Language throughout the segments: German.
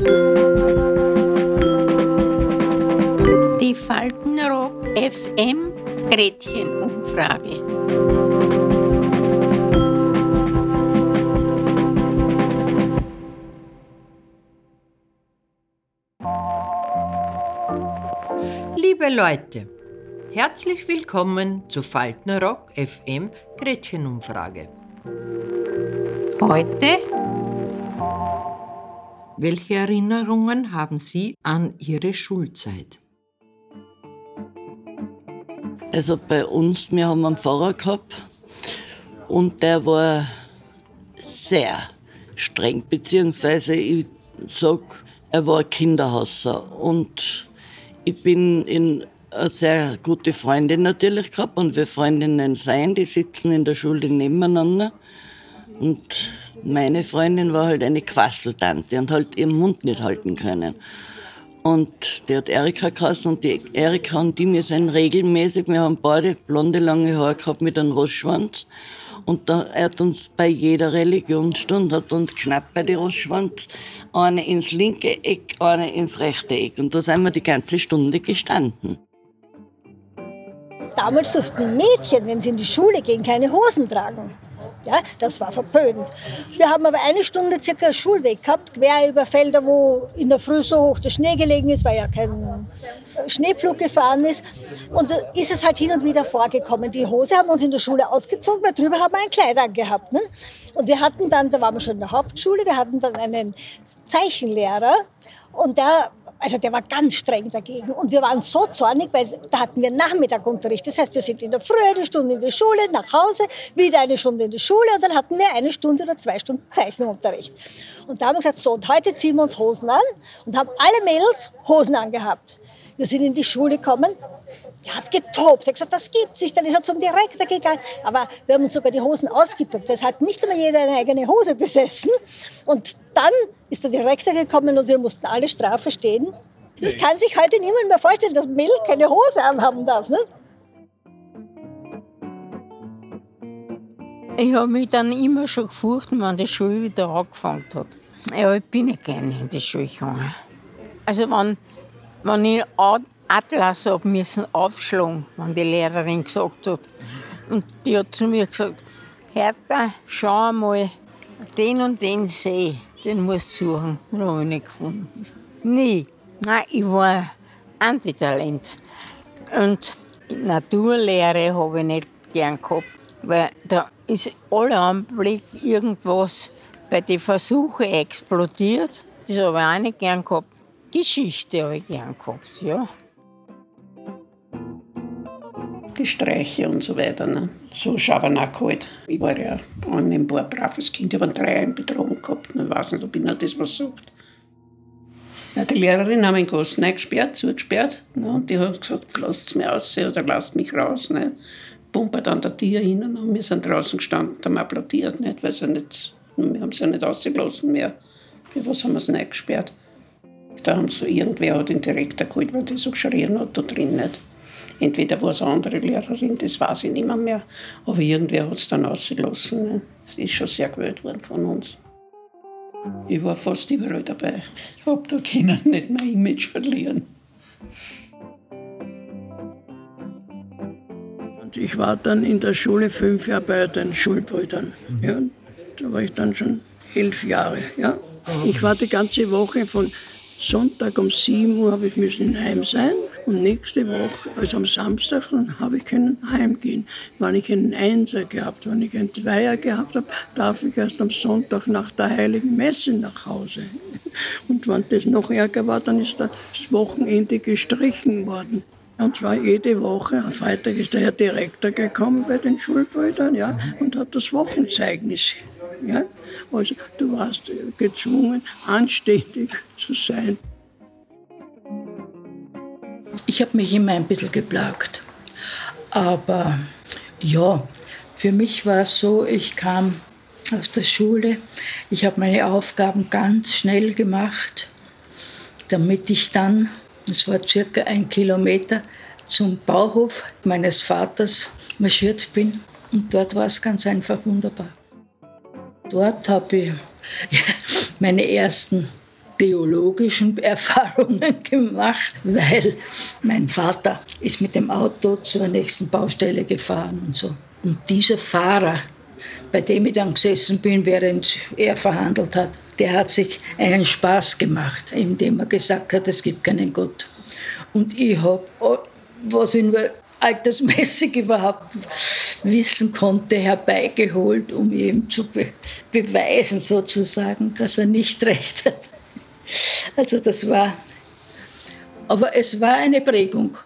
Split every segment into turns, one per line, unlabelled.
Die Faltenrock FM Gretchenumfrage.
Liebe Leute, herzlich willkommen zu Faltenrock FM Gretchenumfrage.
Heute
Welche Erinnerungen haben Sie an Ihre Schulzeit?
Also bei uns, wir haben einen Pfarrer gehabt und der war sehr streng, beziehungsweise ich sag, er war Kinderhasser und ich bin in eine sehr gute Freundin natürlich gehabt und wir Freundinnen sein, die sitzen in der Schule nebeneinander und meine Freundin war halt eine Quasseltante und halt ihren Mund nicht halten können. Und die hat Erika geheißen und die Erika und die, wir sind regelmäßig, wir haben beide blonde, lange Haare gehabt mit einem Rostschwanz. Und da, hat uns bei jeder Religionsstunde hat uns geschnappt bei den Rostschwanz, eine ins linke Eck, eine ins rechte Eck. Und da sind wir die ganze Stunde gestanden.
Damals durften Mädchen, wenn sie in die Schule gehen, keine Hosen tragen. Ja, das war verpönt. Wir haben aber eine Stunde circa Schulweg gehabt, quer über Felder, wo in der Früh so hoch der Schnee gelegen ist, weil ja kein Schneepflug gefahren ist. Und da ist es halt hin und wieder vorgekommen. Die Hose haben uns in der Schule ausgezogen, weil drüber haben wir ein Kleid angehabt. Ne? Und wir hatten dann, da waren wir schon in der Hauptschule, wir hatten dann einen Zeichenlehrer und der also der war ganz streng dagegen. Und wir waren so zornig, weil da hatten wir Nachmittagunterricht. Das heißt, wir sind in der Früh eine Stunde in die Schule, nach Hause, wieder eine Stunde in die Schule und dann hatten wir eine Stunde oder zwei Stunden Zeichenunterricht. Und da haben wir gesagt, so, und heute ziehen wir uns Hosen an und haben alle Mädels Hosen angehabt. Wir sind in die Schule gekommen, der hat getobt, er hat gesagt, das gibt's nicht. Dann ist er zum Direktor gegangen. Aber wir haben uns sogar die Hosen ausgepackt. Es hat nicht immer jeder eine eigene Hose besessen. Und dann ist der Direktor gekommen und wir mussten alle Strafe stehen. Das kann sich heute niemand mehr vorstellen, dass Mel keine Hose anhaben darf. Ne?
Ich habe mich dann immer schon gefurcht, wenn die Schule wieder angefangen hat. Ja, ich bin nicht gerne in die Schule gegangen. Also wenn, wenn ich Atlas habe müssen aufschlagen, wenn die Lehrerin gesagt hat. Und die hat zu mir gesagt, Hertha, schau mal, den und den See, den musst du suchen. Den habe ich nicht gefunden. Nie. Nein, ich war Antitalent. Und Naturlehre habe ich nicht gern gehabt, weil da ist alle Anblick irgendwas bei den Versuchen explodiert. Das habe ich auch nicht gern gehabt. Geschichte habe ich gern gehabt, ja.
Die Streiche und so weiter. Ne? So Schabernack halt. Ich war ja annehmbar braves Kind. Ich habe Dreier in Bedrohung gehabt. Ich weiß nicht, ob Ihnen das was sagt. Ja, die Lehrerin hat in den Gassen eingesperrt, zugesperrt. Ne? Und die hat gesagt, lasst mich raus oder lasst mich raus. Ne? Pumpert an der Tür hin und wir sind draußen gestanden haben applaudiert, nicht? weil sie nicht, wir haben sie nicht rausgelassen mehr. Für was haben wir sie eingesperrt? Da haben sie, irgendwer hat den Direktor geholt, weil der so geschrien hat da drin. Nicht? Entweder war es eine andere Lehrerin, das weiß ich nicht mehr, aber irgendwer hat es dann rausgelassen. Ne? Das ist schon sehr gewählt worden von uns. Ich war fast überall dabei. Ich habe da können nicht mein Image verlieren.
Und ich war dann in der Schule fünf Jahre bei den Schulbrüdern. Ja, da war ich dann schon elf Jahre. Ja. Ich war die ganze Woche von Sonntag um 7 Uhr habe ich müssen heim sein und nächste Woche, also am Samstag, dann habe ich können heimgehen. Wenn ich einen Einser gehabt, wenn ich einen Zweier gehabt habe, darf ich erst am Sonntag nach der Heiligen Messe nach Hause. Und wenn das noch ärger war, dann ist das Wochenende gestrichen worden. Und zwar jede Woche, am Freitag ist der Herr Direktor gekommen bei den Schulbrüdern ja, und hat das Wochenzeugnis. Ja. Also du warst gezwungen, anständig zu sein.
Ich habe mich immer ein bisschen geplagt. Aber ja, für mich war es so, ich kam aus der Schule, ich habe meine Aufgaben ganz schnell gemacht, damit ich dann, es war circa ein Kilometer, zum Bauhof meines Vaters marschiert bin. Und dort war es ganz einfach wunderbar. Dort habe ich meine ersten theologischen Erfahrungen gemacht, weil mein Vater ist mit dem Auto zur nächsten Baustelle gefahren und so. Und dieser Fahrer, bei dem ich dann gesessen bin, während er verhandelt hat, der hat sich einen Spaß gemacht, indem er gesagt hat, es gibt keinen Gott. Und ich habe, was ich nur altersmäßig überhaupt wissen konnte, herbeigeholt, um ihm zu be beweisen, sozusagen, dass er nicht recht hat. Also das war, aber es war eine Prägung.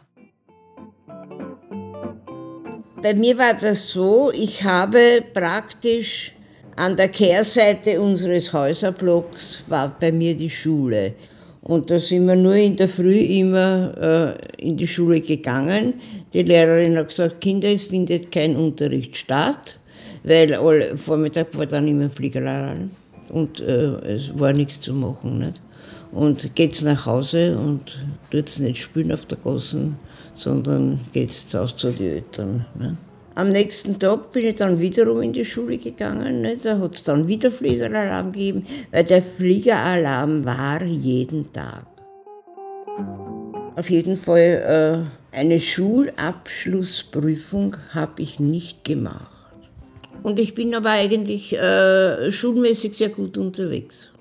Bei mir war das so, ich habe praktisch an der Kehrseite unseres Häuserblocks war bei mir die Schule. Und da sind wir nur in der Früh immer äh, in die Schule gegangen. Die Lehrerin hat gesagt, Kinder, es findet kein Unterricht statt, weil alle, Vormittag war dann immer Fliegerlehrerin und äh, es war nichts zu machen. Nicht? Und geht's nach Hause und tut's nicht spielen auf der Gassen, sondern geht's aus zu den Eltern. Nicht? Am nächsten Tag bin ich dann wiederum in die Schule gegangen. Ne? Da hat es dann wieder Fliegeralarm gegeben, weil der Fliegeralarm war jeden Tag. Auf jeden Fall äh, eine Schulabschlussprüfung habe ich nicht gemacht. Und ich bin aber eigentlich äh, schulmäßig sehr gut unterwegs,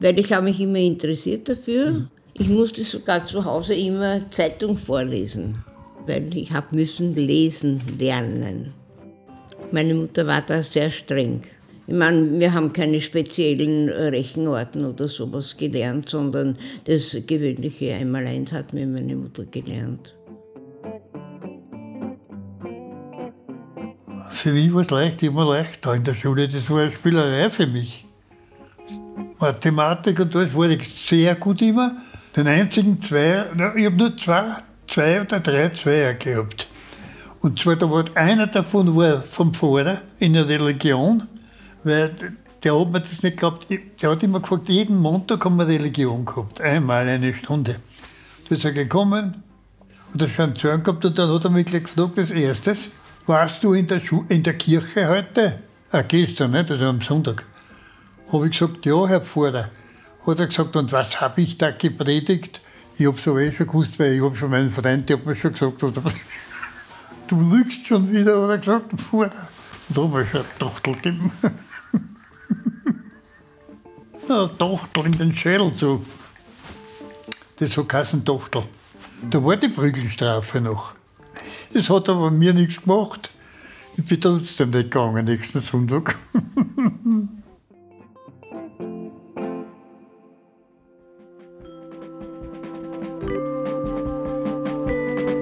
weil ich habe mich immer interessiert dafür. Ich musste sogar zu Hause immer Zeitung vorlesen weil ich habe müssen lesen lernen. Meine Mutter war da sehr streng. Ich meine, wir haben keine speziellen Rechenarten oder sowas gelernt, sondern das gewöhnliche Einmaleins hat mir meine Mutter gelernt.
Für mich war es leicht, immer leicht da in der Schule. Das war eine Spielerei für mich. Mathematik und alles war ich sehr gut immer. Den einzigen zwei, ich habe nur zwei zwei oder drei Zweier gehabt. Und zwar, da war einer davon war vom Pfarrer in der Religion, weil der hat mir das nicht gehabt. Der hat immer gefragt, jeden Montag haben wir Religion gehabt, einmal eine Stunde. Da ist er gekommen und er schon Zorn gehabt und dann hat er mich gleich gefragt, als erstes, warst du in der, Schu in der Kirche heute? Ah, gestern, nicht? also am Sonntag. Habe ich gesagt, ja, Herr Pfarrer. Hat er gesagt, und was habe ich da gepredigt? Ich habe es aber eh schon gewusst, weil ich habe schon meinen Freund, der hat mir schon gesagt, oder, du lügst schon wieder, oder gesagt, vorher. Und da habe ich schon eine Tochtel gegeben. eine Tochtel in den Schädel so. Das hat geheißen Tochtel. Da war die Prügelstrafe noch. Das hat aber mir nichts gemacht. Ich bin trotzdem nicht gegangen nächsten Sonntag.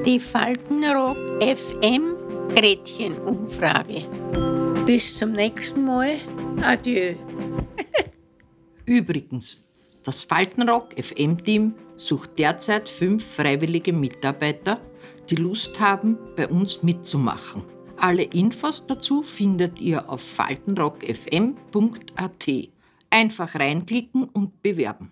die Faltenrock FM Gretchen-Umfrage. Bis zum nächsten Mal. Adieu.
Übrigens, das Faltenrock FM-Team sucht derzeit fünf freiwillige Mitarbeiter, die Lust haben, bei uns mitzumachen. Alle Infos dazu findet ihr auf faltenrockfm.at. Einfach reinklicken und bewerben.